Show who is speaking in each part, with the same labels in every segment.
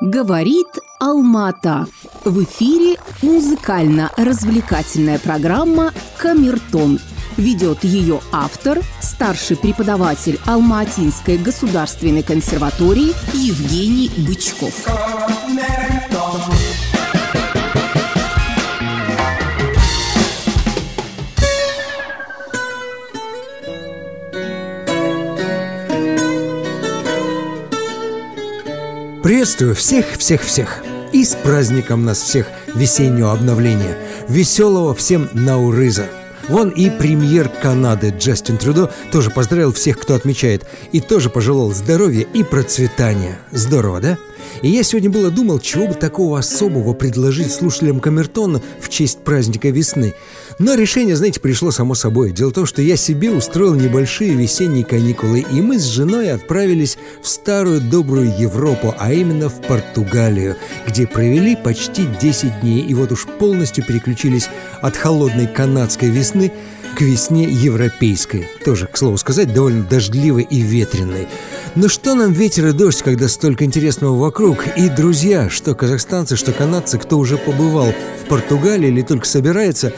Speaker 1: Говорит Алмата. В эфире музыкально-развлекательная программа «Камертон». Ведет ее автор, старший преподаватель Алматинской государственной консерватории Евгений Бычков.
Speaker 2: Приветствую всех-всех-всех! И с праздником нас всех весеннего обновления! Веселого всем Наурыза! Вон и премьер Канады Джастин Трюдо тоже поздравил всех, кто отмечает, и тоже пожелал здоровья и процветания. Здорово, да? И я сегодня было думал, чего бы такого особого предложить слушателям Камертона в честь праздника весны. Но решение, знаете, пришло само собой. Дело в том, что я себе устроил небольшие весенние каникулы, и мы с женой отправились в старую добрую Европу, а именно в Португалию, где провели почти 10 дней, и вот уж полностью переключились от холодной канадской весны к весне европейской. Тоже, к слову сказать, довольно дождливой и ветреной. Но что нам ветер и дождь, когда столько интересного вокруг? И, друзья, что казахстанцы, что канадцы, кто уже побывал в Португалии или только собирается,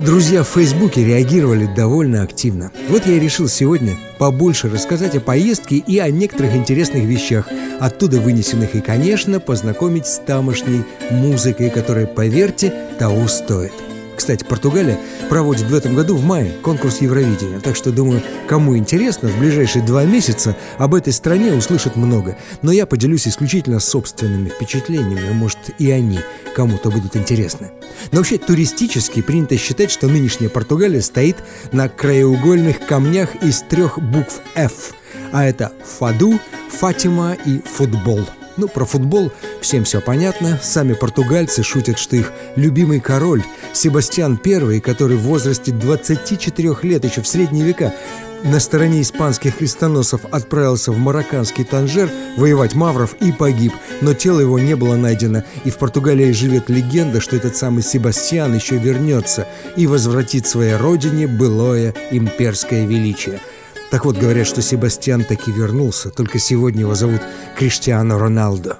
Speaker 2: Друзья в Фейсбуке реагировали довольно активно. Вот я и решил сегодня побольше рассказать о поездке и о некоторых интересных вещах, оттуда вынесенных и, конечно, познакомить с тамошней музыкой, которая, поверьте, того стоит. Кстати, Португалия проводит в этом году в мае конкурс Евровидения, так что, думаю, кому интересно, в ближайшие два месяца об этой стране услышат много. Но я поделюсь исключительно собственными впечатлениями, а может и они кому-то будут интересны. Но вообще туристически принято считать, что нынешняя Португалия стоит на краеугольных камнях из трех букв «Ф», а это «Фаду», «Фатима» и «Футбол». Ну, про футбол всем все понятно. Сами португальцы шутят, что их любимый король Себастьян I, который в возрасте 24 лет еще в средние века на стороне испанских крестоносцев отправился в марокканский Танжер воевать мавров и погиб, но тело его не было найдено, и в Португалии живет легенда, что этот самый Себастьян еще вернется и возвратит своей родине былое имперское величие – так вот, говорят, что Себастьян таки вернулся, только сегодня его зовут Криштиано Роналдо.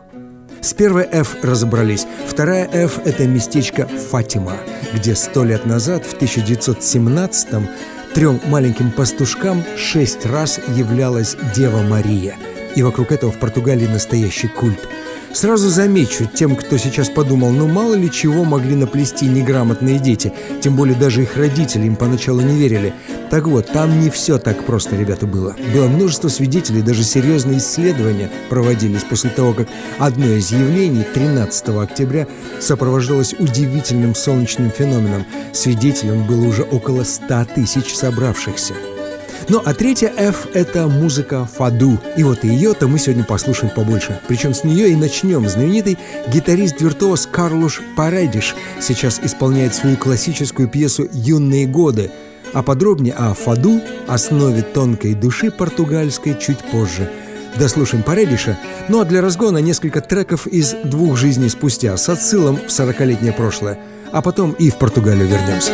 Speaker 2: С первой F разобрались. Вторая F – это местечко Фатима, где сто лет назад, в 1917-м, трем маленьким пастушкам шесть раз являлась Дева Мария. И вокруг этого в Португалии настоящий культ – Сразу замечу тем, кто сейчас подумал, ну мало ли чего могли наплести неграмотные дети, тем более даже их родители им поначалу не верили. Так вот, там не все так просто, ребята, было. Было множество свидетелей, даже серьезные исследования проводились после того, как одно из явлений 13 октября сопровождалось удивительным солнечным феноменом. Свидетелем было уже около 100 тысяч собравшихся. Ну а третья F — это музыка фаду. И вот ее-то мы сегодня послушаем побольше. Причем с нее и начнем. Знаменитый гитарист-виртуоз Карлуш Паредиш сейчас исполняет свою классическую пьесу «Юные годы», а подробнее о фаду, основе тонкой души португальской, чуть позже. Дослушаем Паредиша, ну а для разгона несколько треков из «Двух жизней спустя» с отсылом в 40-летнее прошлое. А потом и в Португалию вернемся.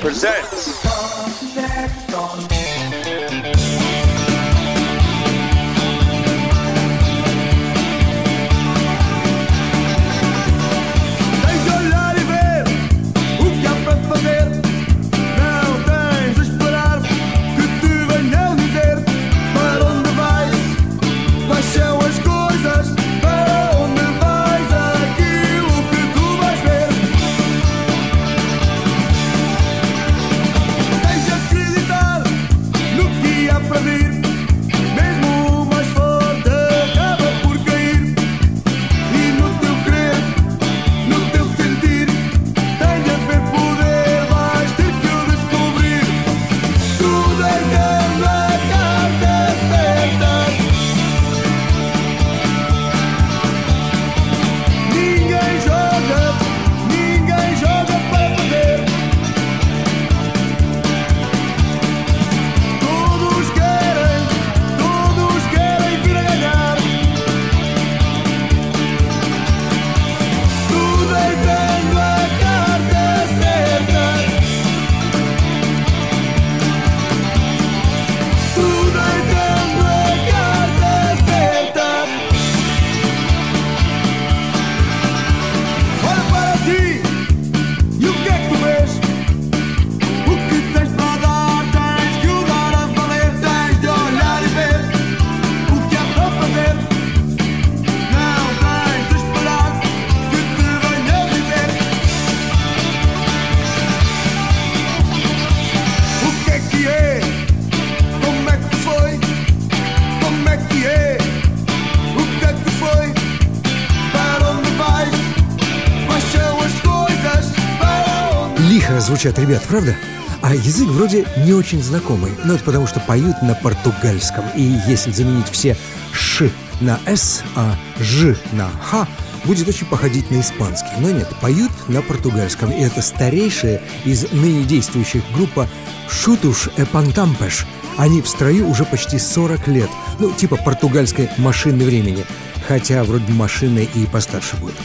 Speaker 3: Presents.
Speaker 2: Звучат ребят, правда? А язык вроде не очень знакомый, но это потому что поют на португальском. И если заменить все «ш» на «с», а «ж» на «х», будет очень походить на испанский. Но нет, поют на португальском. И это старейшая из ныне действующих группа «Шутуш Эпантампеш». Они в строю уже почти 40 лет. Ну, типа португальской машины времени. Хотя вроде машины и постарше будет.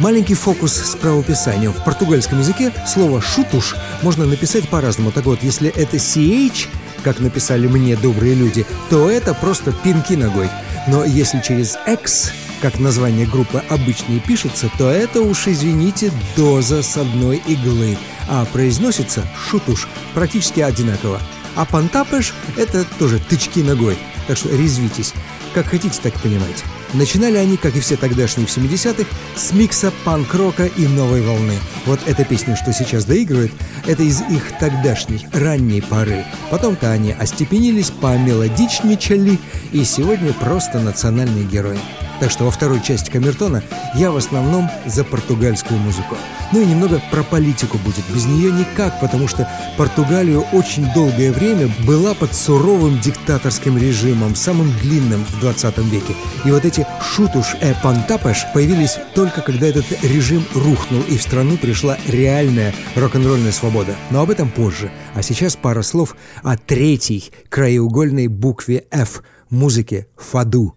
Speaker 2: Маленький фокус с правописанием. В португальском языке слово «шутуш» можно написать по-разному. Так вот, если это CH, как написали мне добрые люди, то это просто пинки ногой. Но если через X, как название группы обычно пишется, то это уж, извините, доза с одной иглы. А произносится «шутуш» практически одинаково. А «пантапеш» — это тоже тычки ногой. Так что резвитесь. Как хотите, так понимаете. Начинали они, как и все тогдашние в 70-х, с микса панк-рока и новой волны. Вот эта песня, что сейчас доигрывает, это из их тогдашней, ранней поры. Потом-то они остепенились, помелодичничали, и сегодня просто национальные герои. Так что во второй части Камертона я в основном за португальскую музыку. Ну и немного про политику будет. Без нее никак, потому что Португалия очень долгое время была под суровым диктаторским режимом, самым длинным в 20 веке. И вот эти шутуш э пантапеш появились только когда этот режим рухнул и в страну пришла реальная рок-н-ролльная свобода. Но об этом позже. А сейчас пара слов о третьей краеугольной букве F – музыке фаду.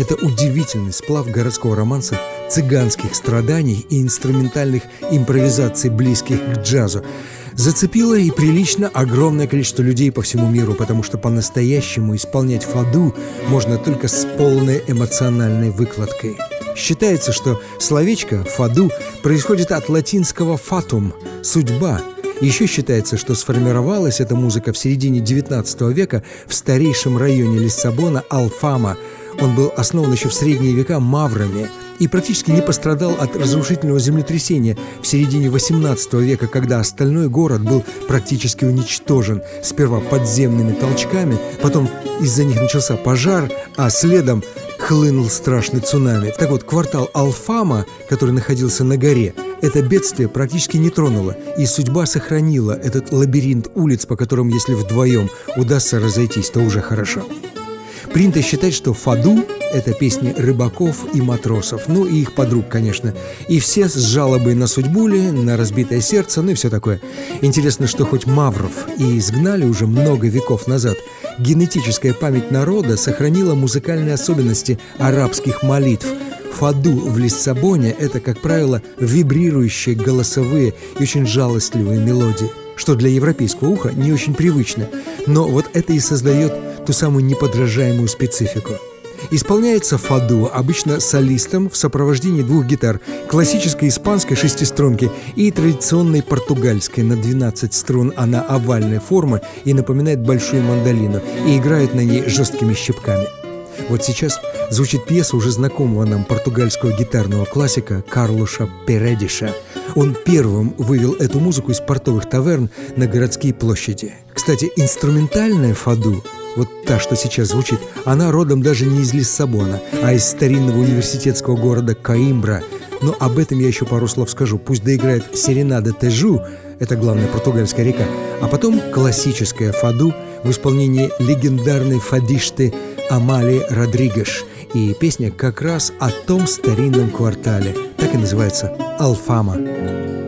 Speaker 2: Это удивительный сплав городского романса, цыганских страданий и инструментальных импровизаций, близких к джазу. Зацепило и прилично огромное количество людей по всему миру, потому что по-настоящему исполнять фаду можно только с полной эмоциональной выкладкой. Считается, что словечко «фаду» происходит от латинского «фатум» — «судьба», еще считается, что сформировалась эта музыка в середине XIX века в старейшем районе Лиссабона Алфама – он был основан еще в средние века маврами и практически не пострадал от разрушительного землетрясения в середине XVIII века, когда остальной город был практически уничтожен. Сперва подземными толчками, потом из-за них начался пожар, а следом хлынул страшный цунами. Так вот, квартал Алфама, который находился на горе, это бедствие практически не тронуло, и судьба сохранила этот лабиринт улиц, по которым, если вдвоем удастся разойтись, то уже хорошо. Принято считать, что «Фаду» — это песни рыбаков и матросов, ну и их подруг, конечно. И все с жалобой на судьбу ли, на разбитое сердце, ну и все такое. Интересно, что хоть Мавров и изгнали уже много веков назад, генетическая память народа сохранила музыкальные особенности арабских молитв — Фаду в Лиссабоне – это, как правило, вибрирующие голосовые и очень жалостливые мелодии, что для европейского уха не очень привычно, но вот это и создает ту самую неподражаемую специфику. Исполняется фаду обычно солистом в сопровождении двух гитар, классической испанской шестиструнки и традиционной португальской на 12 струн. Она овальной формы и напоминает большую мандолину, и играет на ней жесткими щипками. Вот сейчас звучит пьеса уже знакомого нам португальского гитарного классика Карлоша Передиша. Он первым вывел эту музыку из портовых таверн на городские площади. Кстати, инструментальная фаду вот та, что сейчас звучит, она родом даже не из Лиссабона, а из старинного университетского города Каимбра. Но об этом я еще пару слов скажу. Пусть доиграет Серенада Тежу, это главная португальская река, а потом классическая фаду в исполнении легендарной фадишты Амали Родригеш. И песня как раз о том старинном квартале. Так и называется «Алфама».
Speaker 4: numa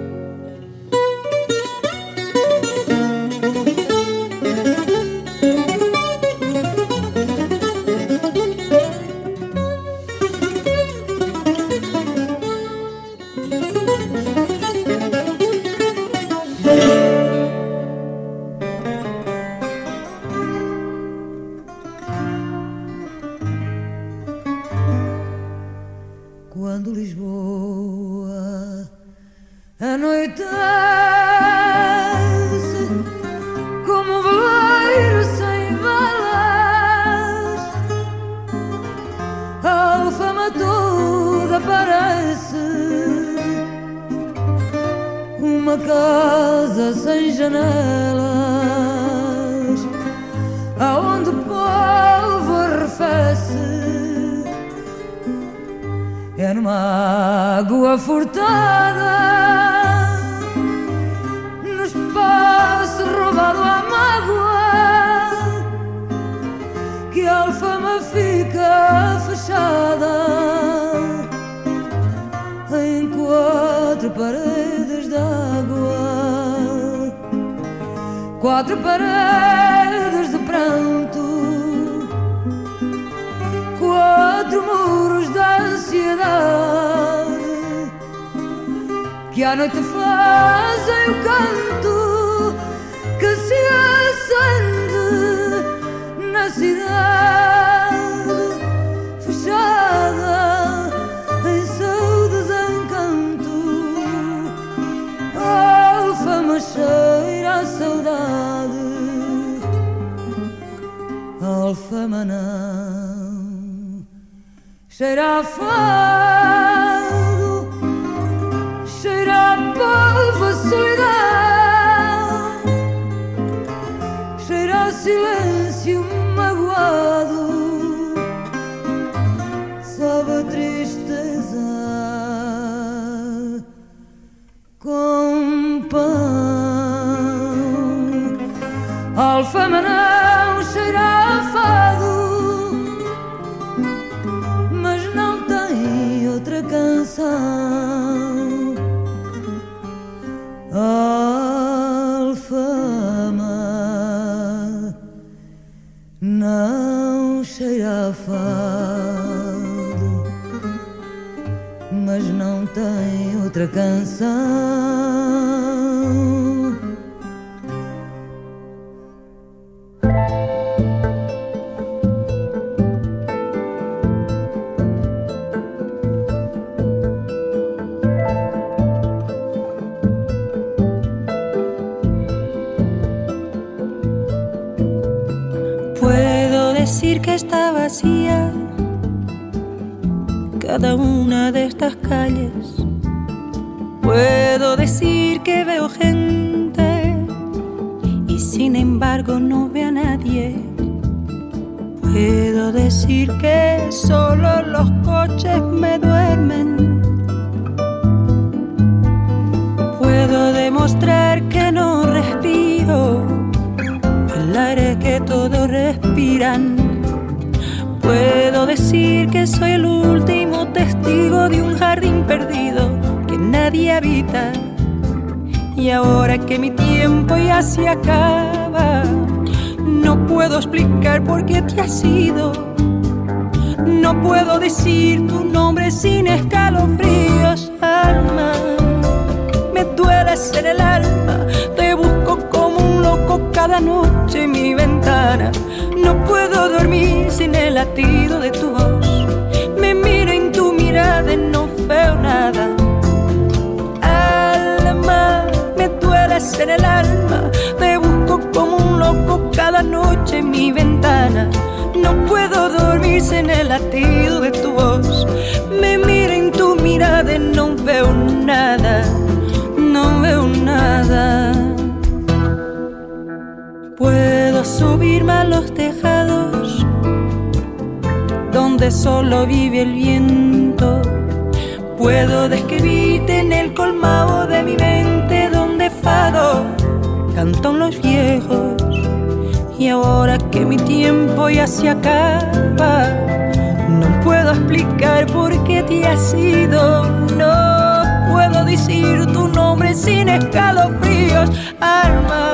Speaker 4: água furtada. Nos fosse roubado a mágoa que a alfama fica fechada em quatro paredes d'água, quatro paredes de pranto, quatro que à noite fazem o canto que se acende na cidade fechada em seu desencanto. Alfama cheira a saudade, alfama não será fácil.
Speaker 5: Puedo decir que está vacía cada una de estas calles. Puedo decir que veo gente y sin embargo no veo a nadie. Puedo decir que solo los coches me duermen. Puedo demostrar que no respiro el aire que todos respiran. Puedo decir que soy el último testigo de un jardín perdido que nadie habita. Y ahora que mi tiempo ya se acaba, no puedo explicar por qué te has ido. No puedo decir tu nombre sin escalofríos, alma. Me dueles en el alma, te busco como un loco cada noche en mi ventana. No puedo dormir sin el latido de tu voz. En mi ventana. No puedo dormir sin el latido de tu voz. Me miro en tu mirada y no veo nada, no veo nada. Puedo subirme a los tejados donde solo vive el viento. Puedo describirte en el colmado de mi mente donde fado cantan los viejos. Y ahora que mi tiempo ya se acaba, no puedo explicar por qué te has ido. No puedo decir tu nombre sin escalofríos, alma.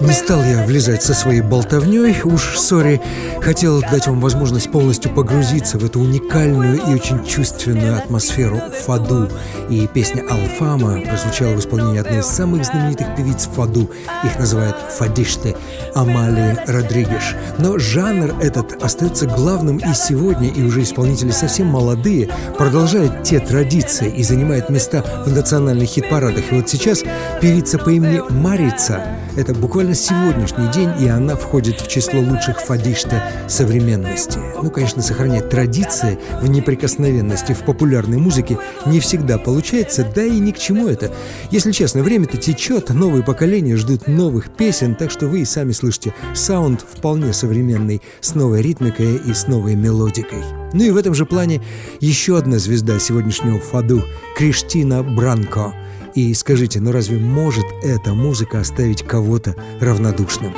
Speaker 2: Не стал я влезать со своей болтовней, уж, сори, хотел дать вам возможность полностью погрузиться в эту уникальную и очень чувственную атмосферу фаду. И песня «Алфама» прозвучала в исполнении одной из самых знаменитых певиц фаду. Их называют фадишты Амалия Родригеш. Но жанр этот остается главным и сегодня, и уже исполнители совсем молодые продолжают те традиции и занимают места в национальных хит-парадах. И вот сейчас певица по имени Марица – это буквально сегодняшний день, и она входит в число лучших фадишта современности. Ну, конечно, сохранять традиции в неприкосновенности в популярной музыке не всегда получается, да и ни к чему это. Если честно, время-то течет, новые поколения ждут новых песен, так что вы и сами слышите саунд вполне современный, с новой ритмикой и с новой мелодикой. Ну и в этом же плане еще одна звезда сегодняшнего фаду – Криштина Бранко – И скажите, ну разве может эта музыка оставить кого-то равнодушным?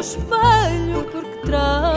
Speaker 6: Espelho, porque trago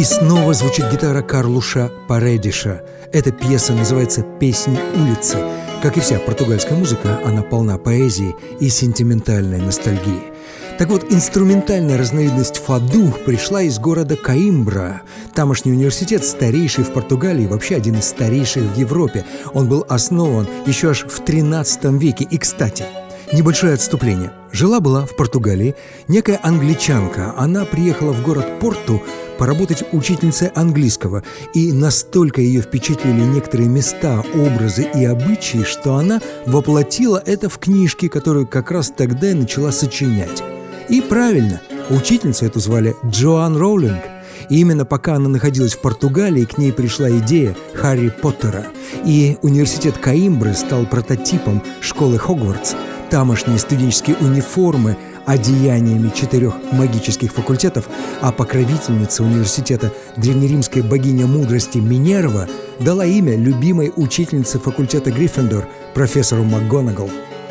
Speaker 2: И снова звучит гитара Карлуша Паредиша. Эта пьеса называется «Песнь улицы». Как и вся португальская музыка, она полна поэзии и сентиментальной ностальгии. Так вот, инструментальная разновидность фаду пришла из города Каимбра. Тамошний университет, старейший в Португалии, вообще один из старейших в Европе. Он был основан еще аж в 13 веке. И, кстати, Небольшое отступление. Жила-была в Португалии некая англичанка. Она приехала в город Порту поработать учительницей английского. И настолько ее впечатлили некоторые места, образы и обычаи, что она воплотила это в книжке, которую как раз тогда и начала сочинять. И правильно, учительницу эту звали Джоан Роулинг. И именно пока она находилась в Португалии, к ней пришла идея Харри Поттера. И университет Каимбры стал прототипом школы Хогвартс. Тамошние студенческие униформы одеяниями четырех магических факультетов, а покровительница университета древнеримская богиня мудрости Минерва дала имя любимой учительнице факультета Гриффиндор, профессору МакГонагал.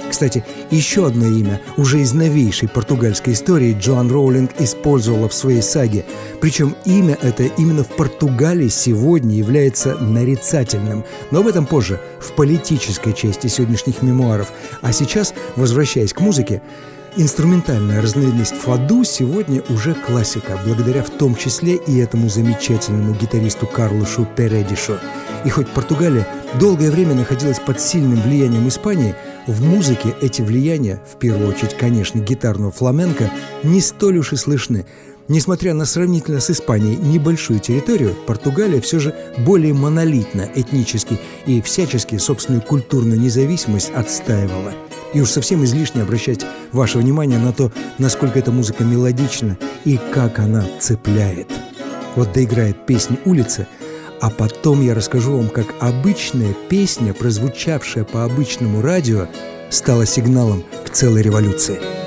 Speaker 2: Кстати, еще одно имя, уже из новейшей португальской истории, Джоан Роулинг использовала в своей саге. Причем имя это именно в Португалии сегодня является нарицательным. Но об этом позже, в политической части сегодняшних мемуаров. А сейчас, возвращаясь к музыке, Инструментальная разновидность фаду сегодня уже классика, благодаря в том числе и этому замечательному гитаристу Карлошу Передишу. И хоть Португалия долгое время находилась под сильным влиянием Испании, в музыке эти влияния, в первую очередь, конечно, гитарного фламенко, не столь уж и слышны. Несмотря на сравнительно с Испанией небольшую территорию, Португалия все же более монолитна этнически и всячески собственную культурную независимость отстаивала. И уж совсем излишне обращать ваше внимание на то, насколько эта музыка мелодична и как она цепляет. Вот доиграет песня «Улица», а потом я расскажу вам, как обычная песня, прозвучавшая по обычному радио, стала сигналом к целой революции.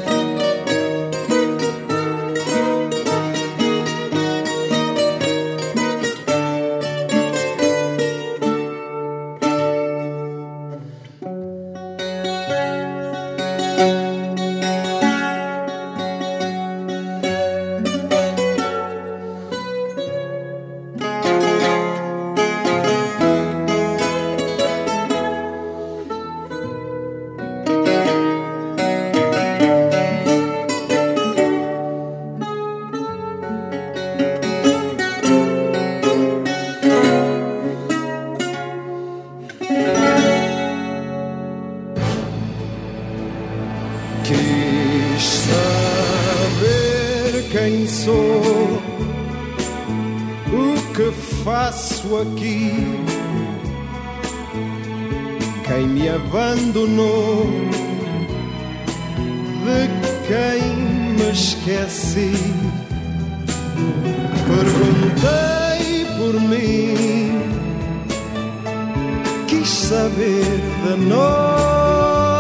Speaker 3: Nós,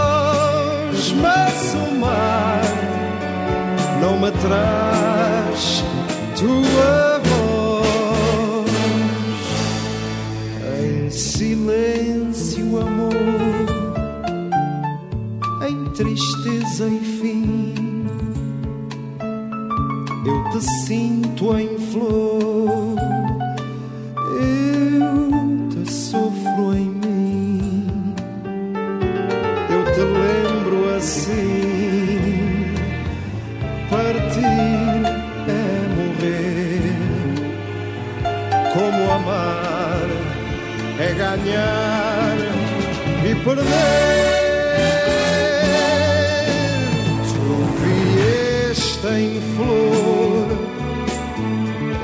Speaker 3: mas o mar não me traz tua voz. Em silêncio, amor, em tristeza e fim, eu te sinto em flor, é ganhar e perder. Tu vieste em flor,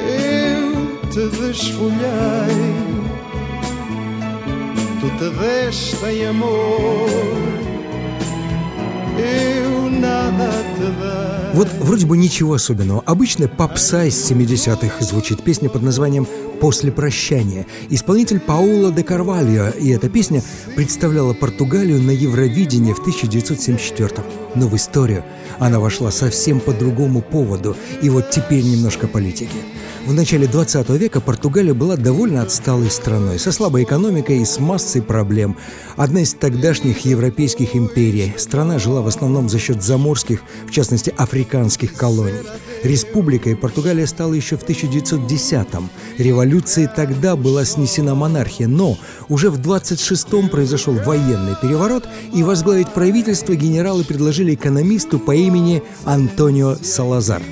Speaker 3: eu te desfolhei, tu te deste em amor.
Speaker 2: Вот вроде бы ничего особенного. Обычная попса из 70-х звучит песня под названием «После прощания». Исполнитель Паула де Карвальо, и эта песня представляла Португалию на Евровидении в 1974 Но в историю она вошла совсем по другому поводу, и вот теперь немножко политики. В начале 20 века Португалия была довольно отсталой страной, со слабой экономикой и с массой проблем. Одна из тогдашних европейских империй. Страна жила в основном за счет заморских, в частности, африканских колоний. Республикой Португалия стала еще в 1910-м. Революцией тогда была снесена монархия, но уже в 26-м произошел военный переворот, и возглавить правительство генералы предложили экономисту по имени Антонио Салазар.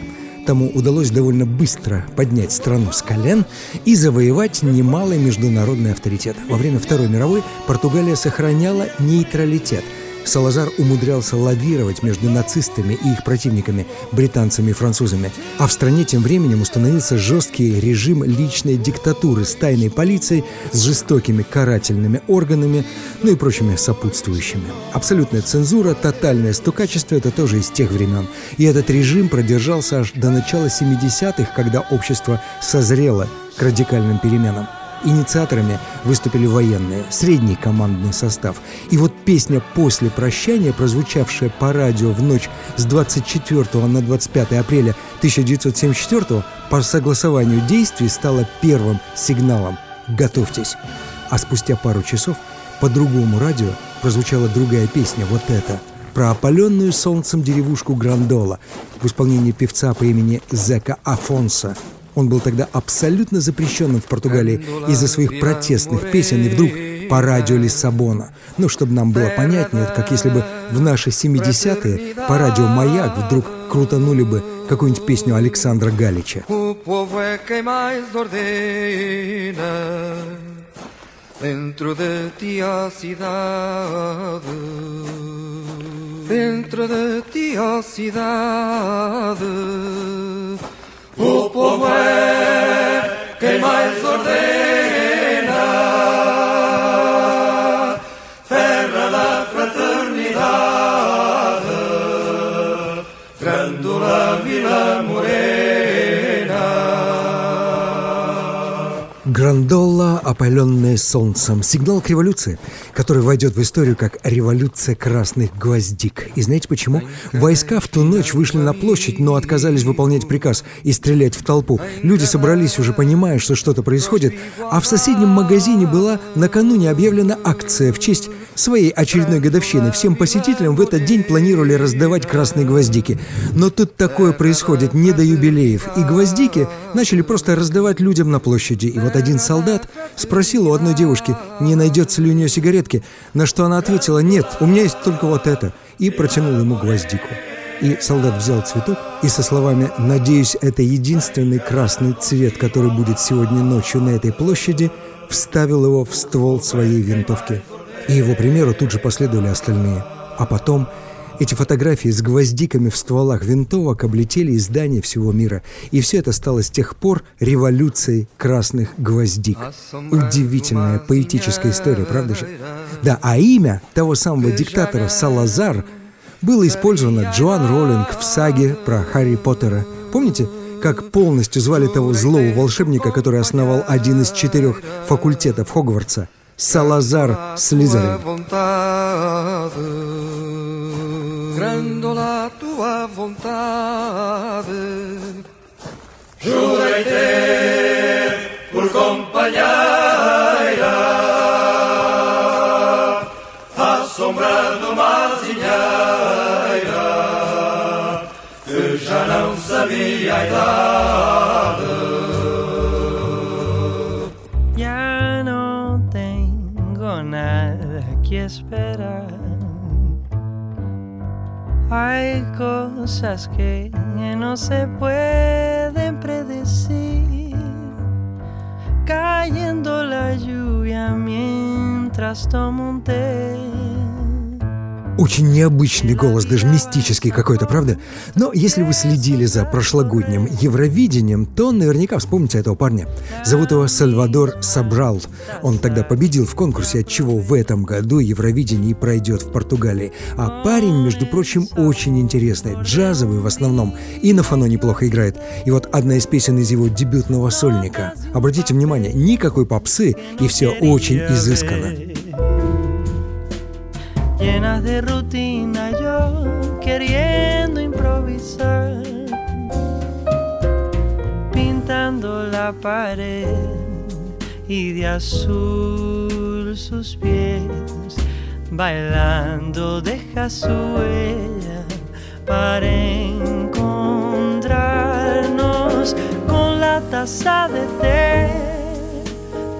Speaker 2: Тому удалось довольно быстро поднять страну с колен и завоевать немалый международный авторитет. Во время Второй мировой Португалия сохраняла нейтралитет. Салазар умудрялся лавировать между нацистами и их противниками, британцами и французами. А в стране тем временем установился жесткий режим личной диктатуры с тайной полицией, с жестокими карательными органами, ну и прочими сопутствующими. Абсолютная цензура, тотальное стукачество – это тоже из тех времен. И этот режим продержался аж до начала 70-х, когда общество созрело к радикальным переменам. Инициаторами выступили военные, средний командный состав. И вот песня «После прощания», прозвучавшая по радио в ночь с 24 на 25 апреля 1974 по согласованию действий стала первым сигналом «Готовьтесь». А спустя пару часов по другому радио прозвучала другая песня, вот эта, про опаленную солнцем деревушку Грандола в исполнении певца по имени Зека Афонса – он был тогда абсолютно запрещенным в Португалии из-за своих протестных песен и вдруг по радио Лиссабона. Ну, чтобы нам было понятнее, это как если бы в наши 70-е по радио «Маяк» вдруг крутанули бы какую-нибудь песню Александра Галича.
Speaker 7: Dentro de ti a cidade. Dentro de ti a cidade. away. Morena.
Speaker 2: Грандолла, опаленная солнцем. Сигнал к революции, который войдет в историю как революция красных гвоздик. И знаете почему? Войска в ту ночь вышли на площадь, но отказались выполнять приказ и стрелять в толпу. Люди собрались, уже понимая, что что-то происходит, а в соседнем магазине была накануне объявлена акция в честь своей очередной годовщины. Всем посетителям в этот день планировали раздавать красные гвоздики. Но тут такое происходит не до юбилеев, и гвоздики начали просто раздавать людям на площади. И вот один солдат спросил у одной девушки, не найдется ли у нее сигаретки, на что она ответила «нет, у меня есть только вот это», и протянул ему гвоздику. И солдат взял цветок и со словами «Надеюсь, это единственный красный цвет, который будет сегодня ночью на этой площади», вставил его в ствол своей винтовки. И его примеру тут же последовали остальные. А потом Эти фотографии с гвоздиками в стволах винтовок облетели издания всего мира. И все это стало с тех пор революцией красных гвоздик. Удивительная поэтическая история, правда же? Да, а имя того самого диктатора Салазар было использовано Джоан Роллинг в саге про Харри Поттера. Помните, как полностью звали того злого волшебника, который основал один из четырех факультетов Хогвартса? Салазар Слизерин.
Speaker 7: Grandola tua vontade
Speaker 8: Jurei ter por companheira a sombra uma que já não sabia a idade.
Speaker 5: Hay cosas que no se pueden predecir. Cayendo la lluvia mientras tomo un té.
Speaker 2: Очень необычный голос, даже мистический какой-то, правда? Но если вы следили за прошлогодним Евровидением, то наверняка вспомните этого парня. Зовут его Сальвадор Сабрал. Он тогда победил в конкурсе, от чего в этом году Евровидение пройдет в Португалии. А парень, между прочим, очень интересный, джазовый в основном, и на фоно неплохо играет. И вот одна из песен из его дебютного сольника. Обратите внимание, никакой попсы, и все очень изысканно.
Speaker 5: Llenas de rutina, yo queriendo improvisar, pintando la pared y de azul sus pies, bailando deja su huella para encontrarnos con la taza de té,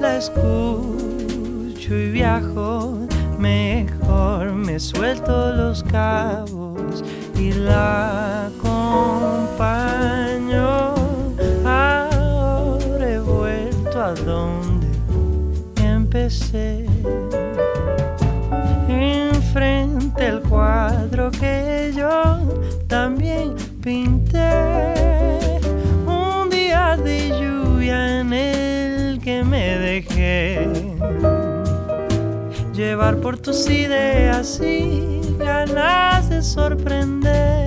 Speaker 5: la escucho y viajo mejor me suelto los cabos y la acompaño. Ahora he vuelto a donde empecé. Enfrente el cuadro que yo también pinté. Un día de lluvia en el que me dejé llevar por tus ideas y ganas de sorprender.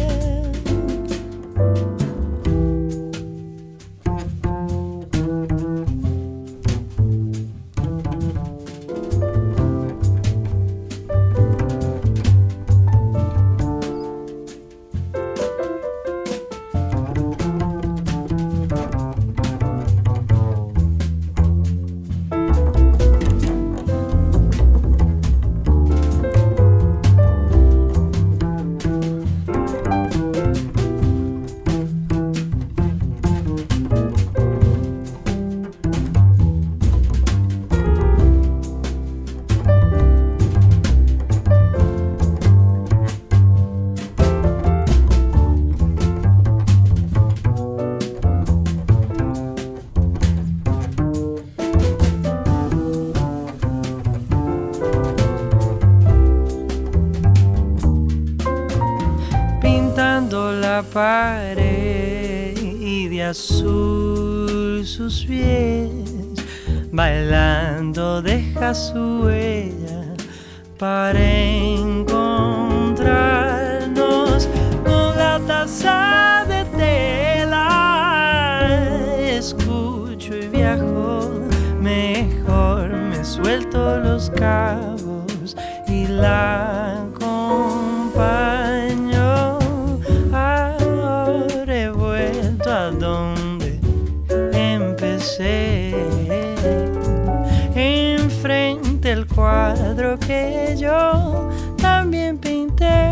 Speaker 5: Enfrente el cuadro que yo también pinté.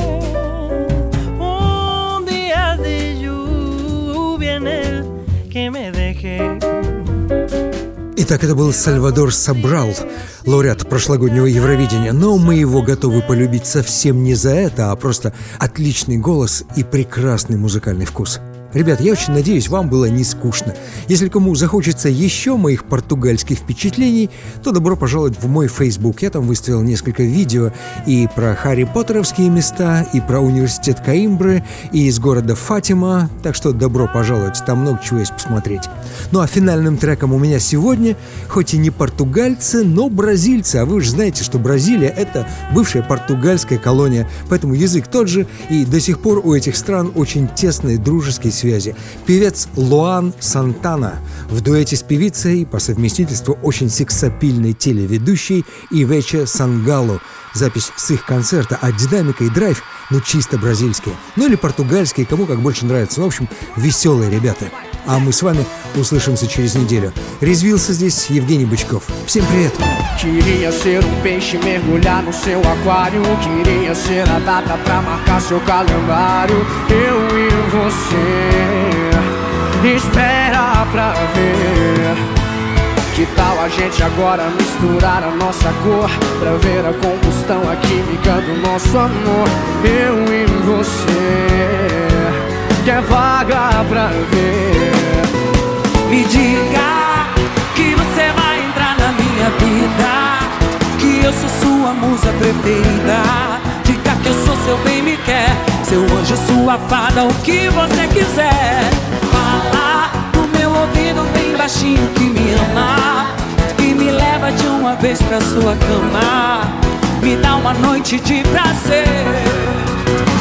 Speaker 5: Un día de lluvia en el que me dejé.
Speaker 2: Итак, это был Сальвадор Сабрал, лауреат прошлогоднего Евровидения, но мы его готовы полюбить совсем не за это, а просто отличный голос и прекрасный музыкальный вкус. Ребят, я очень надеюсь, вам было не скучно. Если кому захочется еще моих португальских впечатлений, то добро пожаловать в мой Facebook. Я там выставил несколько видео и про Харри Поттеровские места, и про университет Каимбры, и из города Фатима. Так что добро пожаловать, там много чего есть посмотреть. Ну а финальным треком у меня сегодня, хоть и не португальцы, но бразильцы. А вы же знаете, что Бразилия — это бывшая португальская колония, поэтому язык тот же, и до сих пор у этих стран очень тесные дружеские связи. Певец Луан Сантана в дуэте с певицей по совместительству очень сексапильной телеведущей Ивече Сангалу. Запись с их концерта, а динамика и драйв, ну чисто бразильские. Ну или португальские, кому как больше нравится. В общем, веселые ребята. А мы с вами услышимся через неделю. Резвился здесь Евгений Бычков. Всем привет!
Speaker 8: Queria ser um peixe mergulhar no seu aquário. Queria ser a data pra marcar seu calendário. Eu e você. Espera pra ver. Que tal a gente agora misturar a nossa cor Pra ver a combustão, a química do nosso amor Eu e você Que é vaga pra ver
Speaker 9: Me diga que você eu sou sua musa preferida. Diga que eu sou seu bem me quer. Seu anjo, sua fada, o que você quiser. Fala no meu ouvido bem baixinho que me ama. E me leva de uma vez pra sua cama. Me dá uma noite de prazer.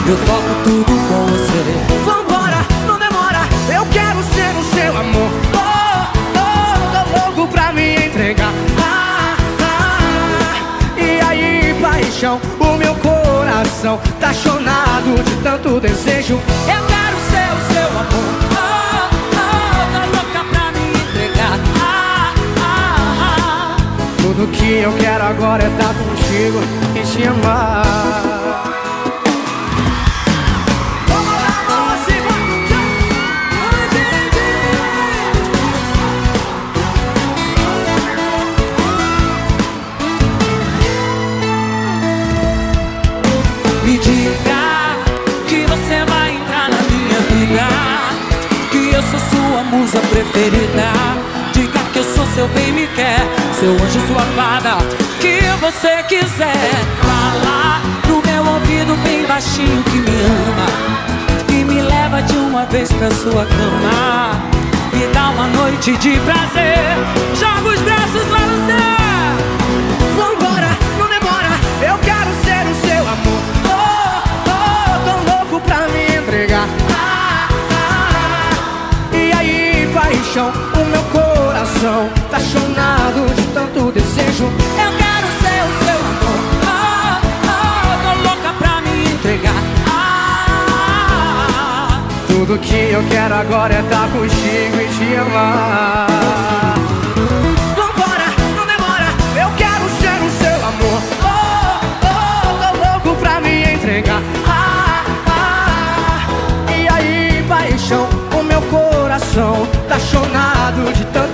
Speaker 9: Eu toco tudo com você.
Speaker 8: Vambora, não demora. Eu quero ser o seu amor coração tá de tanto desejo.
Speaker 9: Eu quero ser o seu amor. Oh, oh, Tô louca pra me entregar. Ah, ah, ah.
Speaker 8: Tudo que eu quero agora é estar contigo e te amar
Speaker 9: musa preferida. Diga que eu sou seu bem me quer Seu anjo, sua fada Que você quiser. Fala no meu ouvido bem baixinho que me ama E me leva de uma vez pra sua cama Me dá uma noite de prazer. Joga os braços lá no céu
Speaker 8: Tudo que eu quero agora é estar contigo e te amar. Vambora, não demora Eu quero ser o seu amor. Oh, oh, tô louco pra me entregar. Ah, ah, E aí, paixão, o meu coração Tá chonado de tanto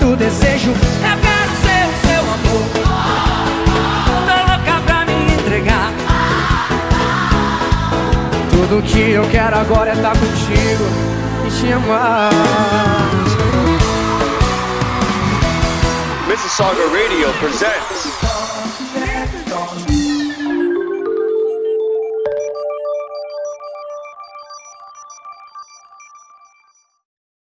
Speaker 8: Tudo que eu quero agora é estar contigo e te amar.
Speaker 10: Mississauga Radio presents